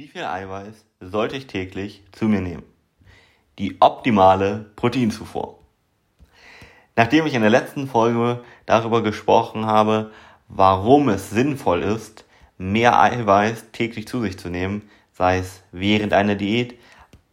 Wie viel Eiweiß sollte ich täglich zu mir nehmen? Die optimale Proteinzufuhr. Nachdem ich in der letzten Folge darüber gesprochen habe, warum es sinnvoll ist, mehr Eiweiß täglich zu sich zu nehmen, sei es während einer Diät,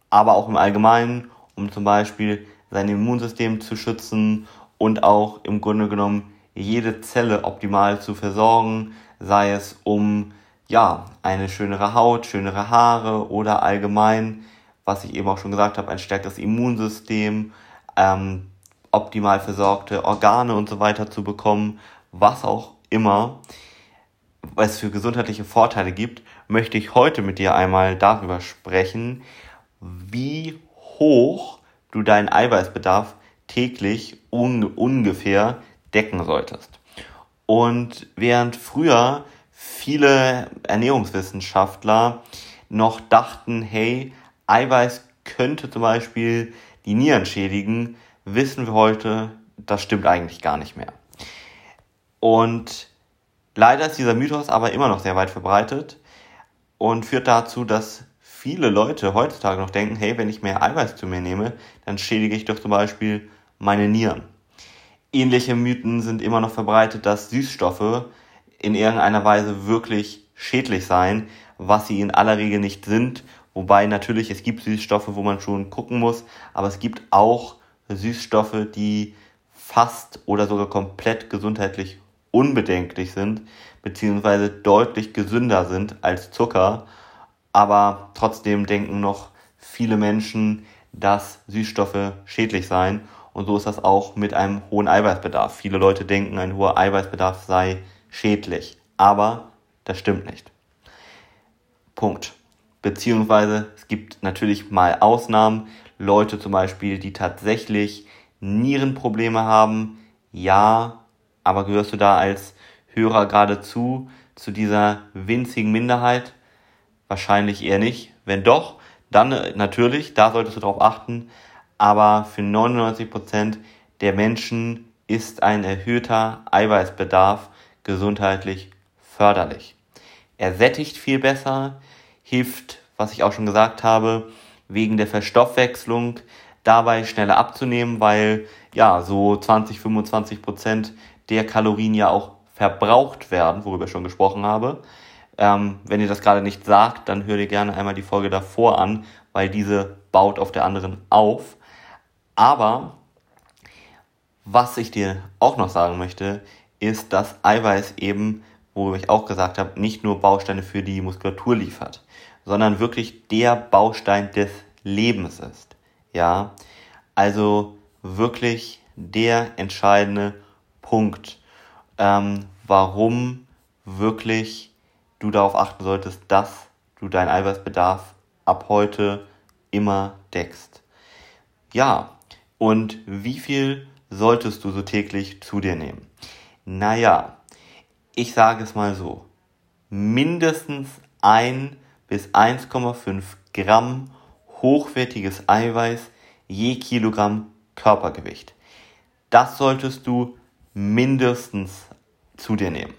aber auch im Allgemeinen, um zum Beispiel sein Immunsystem zu schützen und auch im Grunde genommen jede Zelle optimal zu versorgen, sei es um ja, eine schönere Haut, schönere Haare oder allgemein, was ich eben auch schon gesagt habe, ein stärkeres Immunsystem, ähm, optimal versorgte Organe und so weiter zu bekommen, was auch immer es für gesundheitliche Vorteile gibt, möchte ich heute mit dir einmal darüber sprechen, wie hoch du deinen Eiweißbedarf täglich un ungefähr decken solltest. Und während früher viele Ernährungswissenschaftler noch dachten, hey, Eiweiß könnte zum Beispiel die Nieren schädigen, wissen wir heute, das stimmt eigentlich gar nicht mehr. Und leider ist dieser Mythos aber immer noch sehr weit verbreitet und führt dazu, dass viele Leute heutzutage noch denken, hey, wenn ich mehr Eiweiß zu mir nehme, dann schädige ich doch zum Beispiel meine Nieren. Ähnliche Mythen sind immer noch verbreitet, dass Süßstoffe in irgendeiner Weise wirklich schädlich seien, was sie in aller Regel nicht sind. Wobei natürlich es gibt Süßstoffe, wo man schon gucken muss, aber es gibt auch Süßstoffe, die fast oder sogar komplett gesundheitlich unbedenklich sind, beziehungsweise deutlich gesünder sind als Zucker. Aber trotzdem denken noch viele Menschen, dass Süßstoffe schädlich seien. Und so ist das auch mit einem hohen Eiweißbedarf. Viele Leute denken, ein hoher Eiweißbedarf sei schädlich. Aber das stimmt nicht. Punkt. Beziehungsweise es gibt natürlich mal Ausnahmen. Leute zum Beispiel, die tatsächlich Nierenprobleme haben. Ja, aber gehörst du da als Hörer gerade zu, dieser winzigen Minderheit? Wahrscheinlich eher nicht. Wenn doch, dann äh, natürlich, da solltest du darauf achten. Aber für 99 Prozent der Menschen ist ein erhöhter Eiweißbedarf gesundheitlich förderlich. Er sättigt viel besser, hilft, was ich auch schon gesagt habe, wegen der Verstoffwechslung dabei schneller abzunehmen, weil ja so 20, 25 Prozent der Kalorien ja auch verbraucht werden, worüber ich schon gesprochen habe. Ähm, wenn ihr das gerade nicht sagt, dann hör dir gerne einmal die Folge davor an, weil diese baut auf der anderen auf. Aber was ich dir auch noch sagen möchte, ist, dass Eiweiß eben, wo ich auch gesagt habe, nicht nur Bausteine für die Muskulatur liefert, sondern wirklich der Baustein des Lebens ist. Ja, also wirklich der entscheidende Punkt, ähm, warum wirklich du darauf achten solltest, dass du deinen Eiweißbedarf ab heute immer deckst. Ja, und wie viel solltest du so täglich zu dir nehmen? Naja, ich sage es mal so. Mindestens 1 bis 1,5 Gramm hochwertiges Eiweiß je Kilogramm Körpergewicht. Das solltest du mindestens zu dir nehmen.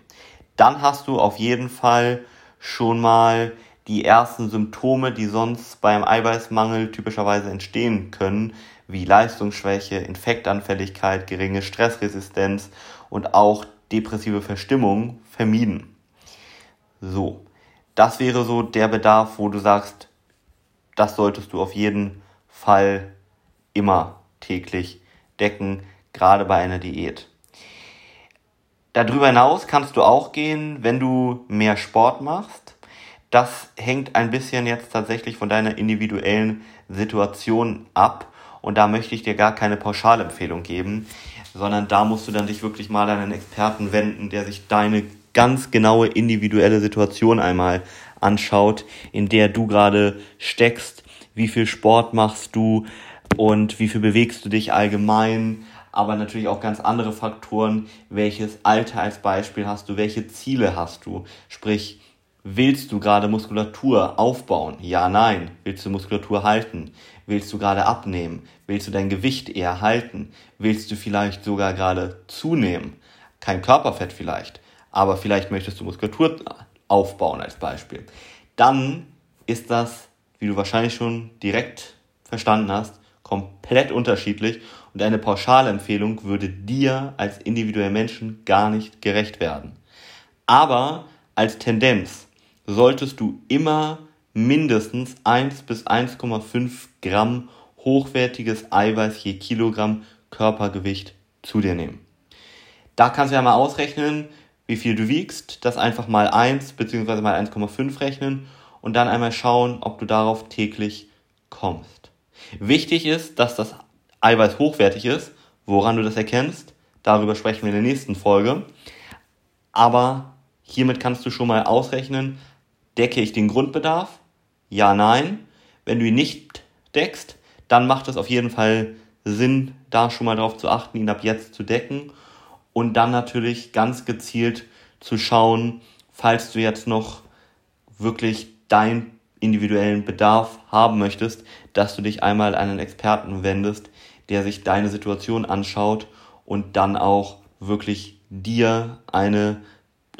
Dann hast du auf jeden Fall schon mal die ersten Symptome, die sonst beim Eiweißmangel typischerweise entstehen können, wie Leistungsschwäche, Infektanfälligkeit, geringe Stressresistenz und auch depressive Verstimmung vermieden. So, das wäre so der Bedarf, wo du sagst, das solltest du auf jeden Fall immer täglich decken, gerade bei einer Diät. Darüber hinaus kannst du auch gehen, wenn du mehr Sport machst. Das hängt ein bisschen jetzt tatsächlich von deiner individuellen Situation ab. Und da möchte ich dir gar keine Pauschalempfehlung geben, sondern da musst du dann dich wirklich mal an einen Experten wenden, der sich deine ganz genaue individuelle Situation einmal anschaut, in der du gerade steckst, wie viel Sport machst du und wie viel bewegst du dich allgemein, aber natürlich auch ganz andere Faktoren, welches Alter als Beispiel hast du, welche Ziele hast du, sprich, willst du gerade Muskulatur aufbauen? Ja, nein. Willst du Muskulatur halten? Willst du gerade abnehmen? Willst du dein Gewicht eher halten? Willst du vielleicht sogar gerade zunehmen? Kein Körperfett vielleicht aber vielleicht möchtest du Muskulatur aufbauen als Beispiel. Dann ist das, wie du wahrscheinlich schon direkt verstanden hast, komplett unterschiedlich und eine pauschale Empfehlung würde dir als individuellen Menschen gar nicht gerecht werden. Aber als Tendenz solltest du immer mindestens 1 bis 1,5 Gramm hochwertiges Eiweiß je Kilogramm Körpergewicht zu dir nehmen. Da kannst du ja mal ausrechnen, wie viel du wiegst, das einfach mal 1 bzw. mal 1,5 rechnen und dann einmal schauen, ob du darauf täglich kommst. Wichtig ist, dass das Eiweiß hochwertig ist. Woran du das erkennst, darüber sprechen wir in der nächsten Folge. Aber hiermit kannst du schon mal ausrechnen, decke ich den Grundbedarf? Ja, nein. Wenn du ihn nicht deckst, dann macht es auf jeden Fall Sinn, da schon mal darauf zu achten, ihn ab jetzt zu decken und dann natürlich ganz gezielt zu schauen, falls du jetzt noch wirklich deinen individuellen Bedarf haben möchtest, dass du dich einmal an einen Experten wendest, der sich deine Situation anschaut und dann auch wirklich dir eine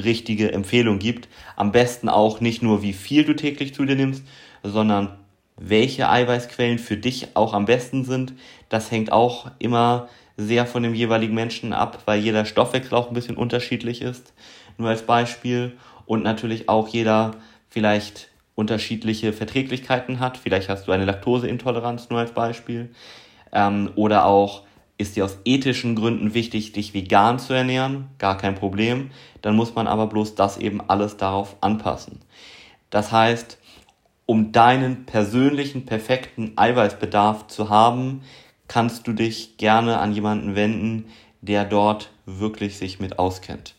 richtige Empfehlung gibt. Am besten auch nicht nur, wie viel du täglich zu dir nimmst, sondern welche Eiweißquellen für dich auch am besten sind. Das hängt auch immer sehr von dem jeweiligen Menschen ab, weil jeder Stoffwechsel auch ein bisschen unterschiedlich ist. Nur als Beispiel. Und natürlich auch jeder vielleicht unterschiedliche Verträglichkeiten hat. Vielleicht hast du eine Laktoseintoleranz nur als Beispiel. Ähm, oder auch ist dir aus ethischen Gründen wichtig, dich vegan zu ernähren, gar kein Problem. Dann muss man aber bloß das eben alles darauf anpassen. Das heißt, um deinen persönlichen, perfekten Eiweißbedarf zu haben, kannst du dich gerne an jemanden wenden, der dort wirklich sich mit auskennt.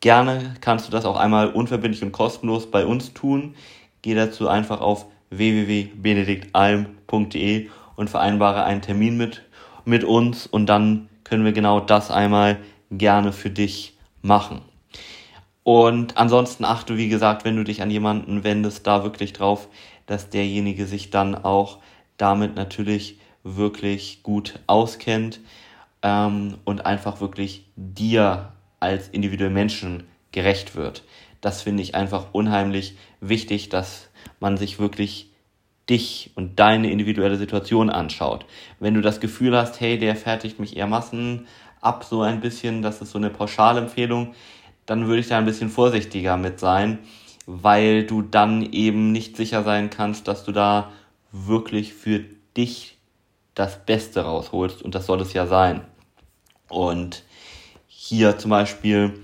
Gerne kannst du das auch einmal unverbindlich und kostenlos bei uns tun. Geh dazu einfach auf www.benediktalm.de und vereinbare einen Termin mit, mit uns und dann können wir genau das einmal gerne für dich machen. Und ansonsten achte, wie gesagt, wenn du dich an jemanden wendest, da wirklich drauf, dass derjenige sich dann auch damit natürlich wirklich gut auskennt ähm, und einfach wirklich dir als individuellen Menschen gerecht wird. Das finde ich einfach unheimlich wichtig, dass man sich wirklich dich und deine individuelle Situation anschaut. Wenn du das Gefühl hast, hey, der fertigt mich eher Massen ab, so ein bisschen, das ist so eine Pauschalempfehlung, dann würde ich da ein bisschen vorsichtiger mit sein, weil du dann eben nicht sicher sein kannst, dass du da wirklich für dich das Beste rausholst und das soll es ja sein. Und hier zum Beispiel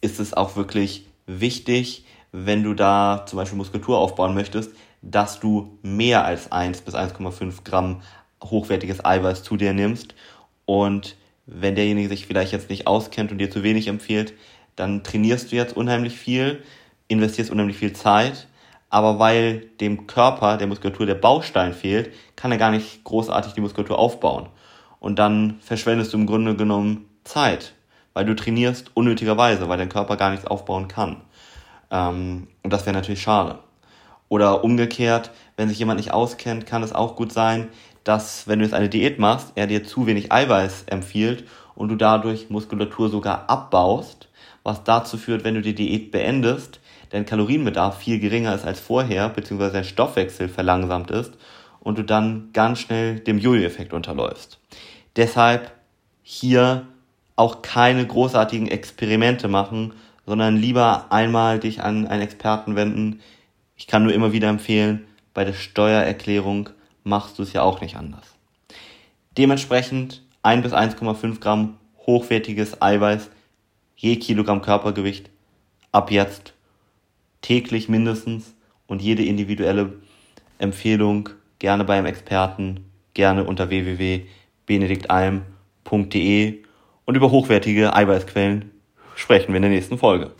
ist es auch wirklich wichtig, wenn du da zum Beispiel Muskulatur aufbauen möchtest, dass du mehr als 1 bis 1,5 Gramm hochwertiges Eiweiß zu dir nimmst. Und wenn derjenige sich vielleicht jetzt nicht auskennt und dir zu wenig empfiehlt, dann trainierst du jetzt unheimlich viel, investierst unheimlich viel Zeit, aber weil dem Körper, der Muskulatur, der Baustein fehlt, kann er gar nicht großartig die Muskulatur aufbauen. Und dann verschwendest du im Grunde genommen Zeit, weil du trainierst unnötigerweise, weil dein Körper gar nichts aufbauen kann. Ähm, und das wäre natürlich schade. Oder umgekehrt, wenn sich jemand nicht auskennt, kann es auch gut sein, dass wenn du jetzt eine Diät machst, er dir zu wenig Eiweiß empfiehlt und du dadurch Muskulatur sogar abbaust, was dazu führt, wenn du die Diät beendest, dein Kalorienbedarf viel geringer ist als vorher, beziehungsweise dein Stoffwechsel verlangsamt ist und du dann ganz schnell dem Jojo-Effekt unterläufst. Deshalb hier auch keine großartigen Experimente machen, sondern lieber einmal dich an einen Experten wenden, ich kann nur immer wieder empfehlen, bei der Steuererklärung machst du es ja auch nicht anders. Dementsprechend 1 bis 1,5 Gramm hochwertiges Eiweiß je Kilogramm Körpergewicht ab jetzt täglich mindestens und jede individuelle Empfehlung gerne beim Experten, gerne unter www.benediktalm.de und über hochwertige Eiweißquellen sprechen wir in der nächsten Folge.